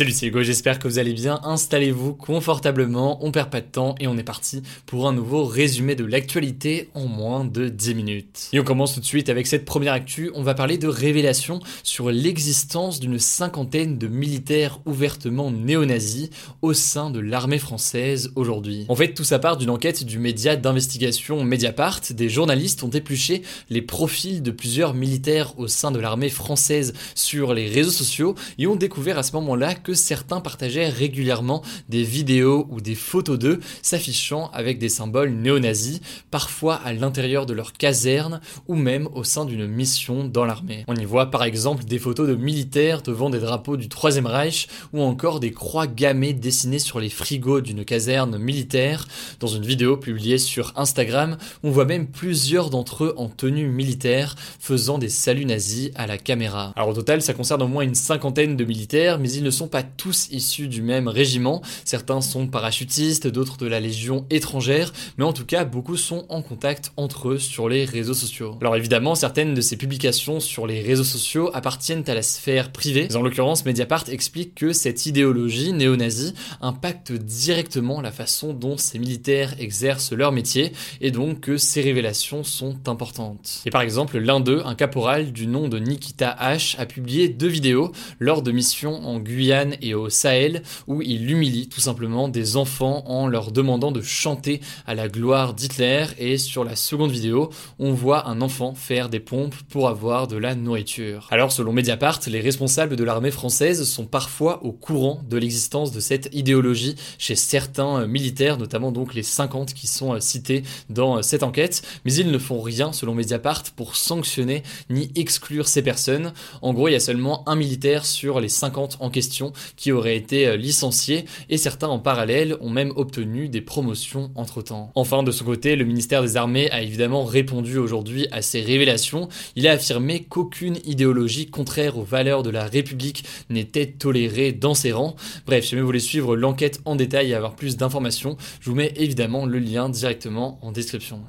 Salut, c'est Hugo, j'espère que vous allez bien. Installez-vous confortablement, on perd pas de temps et on est parti pour un nouveau résumé de l'actualité en moins de 10 minutes. Et on commence tout de suite avec cette première actu. On va parler de révélations sur l'existence d'une cinquantaine de militaires ouvertement néo-nazis au sein de l'armée française aujourd'hui. En fait, tout ça part d'une enquête du média d'investigation Mediapart. Des journalistes ont épluché les profils de plusieurs militaires au sein de l'armée française sur les réseaux sociaux et ont découvert à ce moment-là que certains partageaient régulièrement des vidéos ou des photos d'eux s'affichant avec des symboles néo-nazis, parfois à l'intérieur de leur caserne ou même au sein d'une mission dans l'armée. On y voit par exemple des photos de militaires devant des drapeaux du Troisième Reich ou encore des croix gammées dessinées sur les frigos d'une caserne militaire. Dans une vidéo publiée sur Instagram, on voit même plusieurs d'entre eux en tenue militaire faisant des saluts nazis à la caméra. Alors au total, ça concerne au moins une cinquantaine de militaires, mais ils ne sont pas tous issus du même régiment. Certains sont parachutistes, d'autres de la Légion étrangère, mais en tout cas, beaucoup sont en contact entre eux sur les réseaux sociaux. Alors évidemment, certaines de ces publications sur les réseaux sociaux appartiennent à la sphère privée. Mais en l'occurrence, Mediapart explique que cette idéologie néo-nazie impacte directement la façon dont ces militaires exercent leur métier et donc que ces révélations sont importantes. Et par exemple, l'un d'eux, un caporal du nom de Nikita H, a publié deux vidéos lors de missions en Guyane et au Sahel, où il humilie tout simplement des enfants en leur demandant de chanter à la gloire d'Hitler. Et sur la seconde vidéo, on voit un enfant faire des pompes pour avoir de la nourriture. Alors selon Mediapart, les responsables de l'armée française sont parfois au courant de l'existence de cette idéologie chez certains militaires, notamment donc les 50 qui sont cités dans cette enquête, mais ils ne font rien selon Mediapart pour sanctionner ni exclure ces personnes. En gros, il y a seulement un militaire sur les 50 en question qui auraient été euh, licenciés et certains en parallèle ont même obtenu des promotions entre-temps. Enfin, de son côté, le ministère des Armées a évidemment répondu aujourd'hui à ces révélations. Il a affirmé qu'aucune idéologie contraire aux valeurs de la République n'était tolérée dans ses rangs. Bref, si vous voulez suivre l'enquête en détail et avoir plus d'informations, je vous mets évidemment le lien directement en description.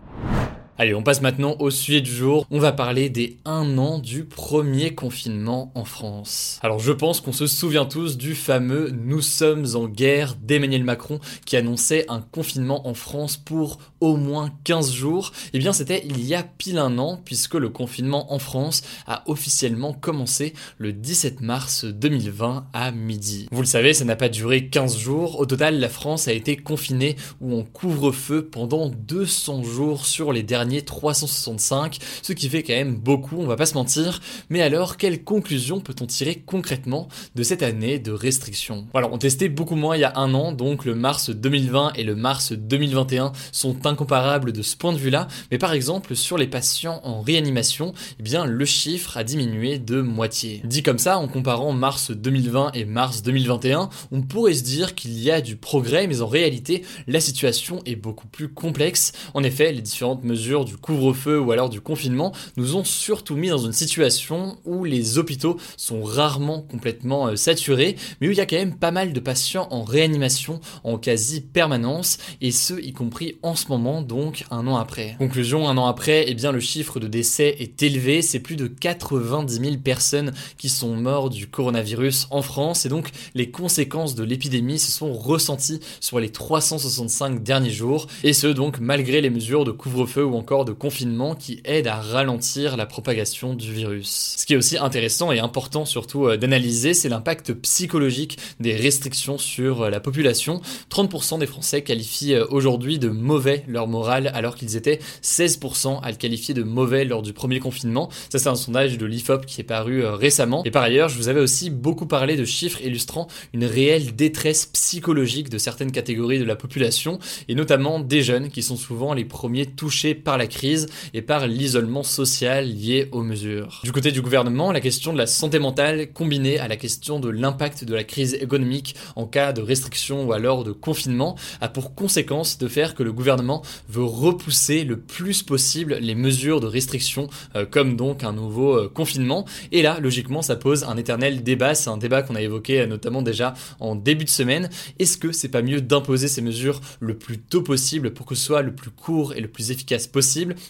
Allez, on passe maintenant au sujet du jour. On va parler des 1 an du premier confinement en France. Alors je pense qu'on se souvient tous du fameux Nous sommes en guerre d'Emmanuel Macron qui annonçait un confinement en France pour au moins 15 jours. Eh bien c'était il y a pile un an puisque le confinement en France a officiellement commencé le 17 mars 2020 à midi. Vous le savez, ça n'a pas duré 15 jours. Au total, la France a été confinée ou en couvre-feu pendant 200 jours sur les derniers 365, ce qui fait quand même beaucoup, on va pas se mentir. Mais alors, quelle conclusion peut-on tirer concrètement de cette année de restrictions? Alors, on testait beaucoup moins il y a un an, donc le mars 2020 et le mars 2021 sont incomparables de ce point de vue-là. Mais par exemple, sur les patients en réanimation, eh bien, le chiffre a diminué de moitié. Dit comme ça, en comparant mars 2020 et mars 2021, on pourrait se dire qu'il y a du progrès, mais en réalité, la situation est beaucoup plus complexe. En effet, les différentes mesures du couvre-feu ou alors du confinement nous ont surtout mis dans une situation où les hôpitaux sont rarement complètement euh, saturés, mais où il y a quand même pas mal de patients en réanimation en quasi permanence, et ce y compris en ce moment, donc un an après. Conclusion, un an après, eh bien le chiffre de décès est élevé, c'est plus de 90 000 personnes qui sont mortes du coronavirus en France, et donc les conséquences de l'épidémie se sont ressenties sur les 365 derniers jours, et ce donc malgré les mesures de couvre-feu ou encore de confinement qui aident à ralentir la propagation du virus. Ce qui est aussi intéressant et important surtout euh, d'analyser, c'est l'impact psychologique des restrictions sur euh, la population. 30% des Français qualifient euh, aujourd'hui de mauvais leur morale alors qu'ils étaient 16% à le qualifier de mauvais lors du premier confinement. Ça c'est un sondage de l'IFOP qui est paru récemment. Et par ailleurs, je vous avais aussi beaucoup parlé de chiffres illustrant une réelle détresse psychologique de certaines catégories de la population et notamment des jeunes qui sont souvent les premiers touchés par la crise et par l'isolement social lié aux mesures. Du côté du gouvernement, la question de la santé mentale combinée à la question de l'impact de la crise économique en cas de restriction ou alors de confinement a pour conséquence de faire que le gouvernement veut repousser le plus possible les mesures de restriction euh, comme donc un nouveau euh, confinement et là logiquement ça pose un éternel débat, c'est un débat qu'on a évoqué euh, notamment déjà en début de semaine. Est-ce que c'est pas mieux d'imposer ces mesures le plus tôt possible pour que ce soit le plus court et le plus efficace possible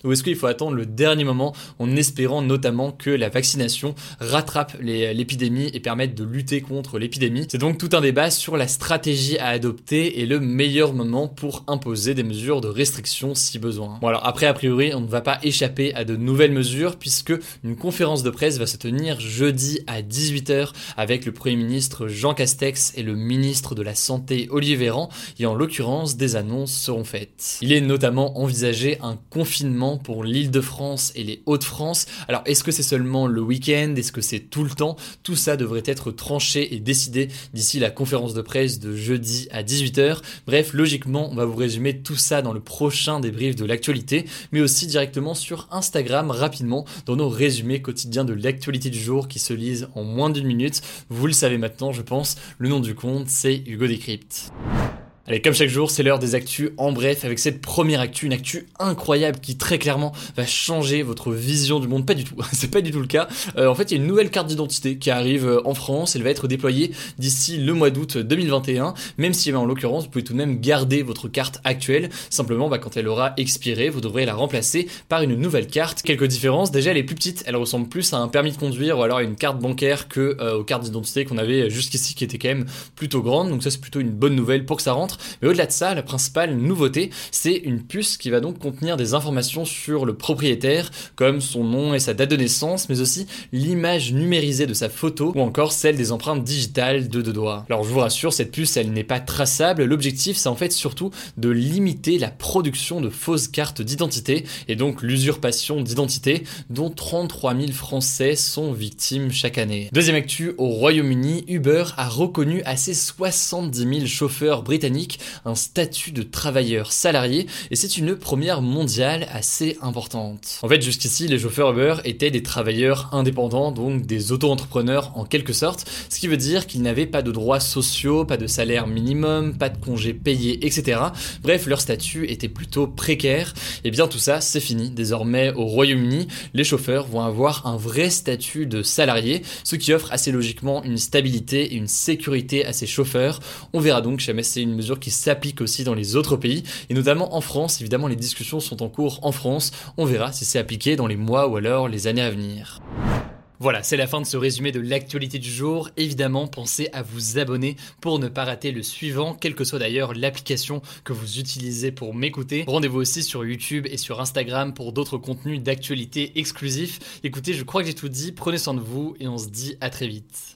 ou est-ce qu'il faut attendre le dernier moment en espérant notamment que la vaccination rattrape l'épidémie et permette de lutter contre l'épidémie? C'est donc tout un débat sur la stratégie à adopter et le meilleur moment pour imposer des mesures de restriction si besoin. Bon alors après a priori on ne va pas échapper à de nouvelles mesures puisque une conférence de presse va se tenir jeudi à 18h avec le Premier ministre Jean Castex et le ministre de la Santé Olivier Véran et en l'occurrence des annonces seront faites. Il est notamment envisagé un confinement pour l'île de France et les Hauts-de-France. Alors est-ce que c'est seulement le week-end? Est-ce que c'est tout le temps? Tout ça devrait être tranché et décidé d'ici la conférence de presse de jeudi à 18h. Bref, logiquement, on va vous résumer tout ça dans le prochain débrief de l'actualité, mais aussi directement sur Instagram rapidement dans nos résumés quotidiens de l'actualité du jour qui se lisent en moins d'une minute. Vous le savez maintenant, je pense, le nom du compte, c'est Hugo Décrypte. Allez, comme chaque jour, c'est l'heure des actus en bref avec cette première actu, une actu incroyable qui très clairement va changer votre vision du monde. Pas du tout, c'est pas du tout le cas. Euh, en fait, il y a une nouvelle carte d'identité qui arrive euh, en France, elle va être déployée d'ici le mois d'août 2021, même si en l'occurrence, vous pouvez tout de même garder votre carte actuelle. Simplement, bah, quand elle aura expiré, vous devrez la remplacer par une nouvelle carte. Quelques différences, déjà elle est plus petite, elle ressemble plus à un permis de conduire ou alors à une carte bancaire que euh, aux cartes d'identité qu'on avait jusqu'ici qui étaient quand même plutôt grandes. Donc ça c'est plutôt une bonne nouvelle pour que ça rentre. Mais au-delà de ça, la principale nouveauté, c'est une puce qui va donc contenir des informations sur le propriétaire, comme son nom et sa date de naissance, mais aussi l'image numérisée de sa photo ou encore celle des empreintes digitales de deux doigts. Alors je vous rassure, cette puce, elle n'est pas traçable. L'objectif, c'est en fait surtout de limiter la production de fausses cartes d'identité et donc l'usurpation d'identité dont 33 000 Français sont victimes chaque année. Deuxième actu, au Royaume-Uni, Uber a reconnu à ses 70 000 chauffeurs britanniques un statut de travailleur salarié et c'est une première mondiale assez importante. En fait, jusqu'ici, les chauffeurs Uber étaient des travailleurs indépendants, donc des auto-entrepreneurs en quelque sorte, ce qui veut dire qu'ils n'avaient pas de droits sociaux, pas de salaire minimum, pas de congés payés, etc. Bref, leur statut était plutôt précaire. Et bien tout ça, c'est fini. Désormais, au Royaume-Uni, les chauffeurs vont avoir un vrai statut de salarié, ce qui offre assez logiquement une stabilité et une sécurité à ces chauffeurs. On verra donc jamais c'est une mesure qui s'applique aussi dans les autres pays, et notamment en France. Évidemment, les discussions sont en cours en France. On verra si c'est appliqué dans les mois ou alors les années à venir. Voilà, c'est la fin de ce résumé de l'actualité du jour. Évidemment, pensez à vous abonner pour ne pas rater le suivant, quelle que soit d'ailleurs l'application que vous utilisez pour m'écouter. Rendez-vous aussi sur YouTube et sur Instagram pour d'autres contenus d'actualité exclusifs. Écoutez, je crois que j'ai tout dit, prenez soin de vous et on se dit à très vite.